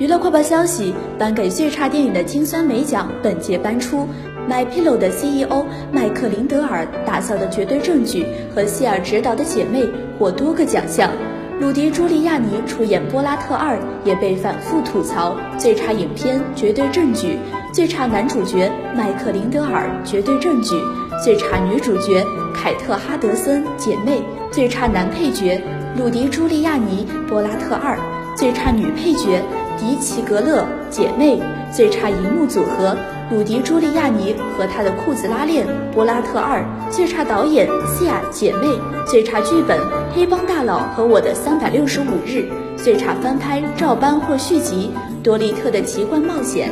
娱乐快报消息：颁给最差电影的金酸梅奖本届颁出。My Pillow 的 CEO 麦克林德尔打造的《绝对证据》和希尔执导的《姐妹》获多个奖项。鲁迪·朱利亚尼出演《波拉特二》也被反复吐槽最差影片《绝对证据》，最差男主角麦克林德尔《绝对证据》，最差女主角凯特·哈德森《姐妹》，最差男配角鲁迪·朱利亚尼《波拉特二》，最差女配角。迪奇格勒姐妹最差银幕组合，鲁迪朱利亚尼和他的裤子拉链，波拉特二最差导演西亚姐妹最差剧本黑帮大佬和我的三百六十五日最差翻拍照搬或续集多利特的奇幻冒险。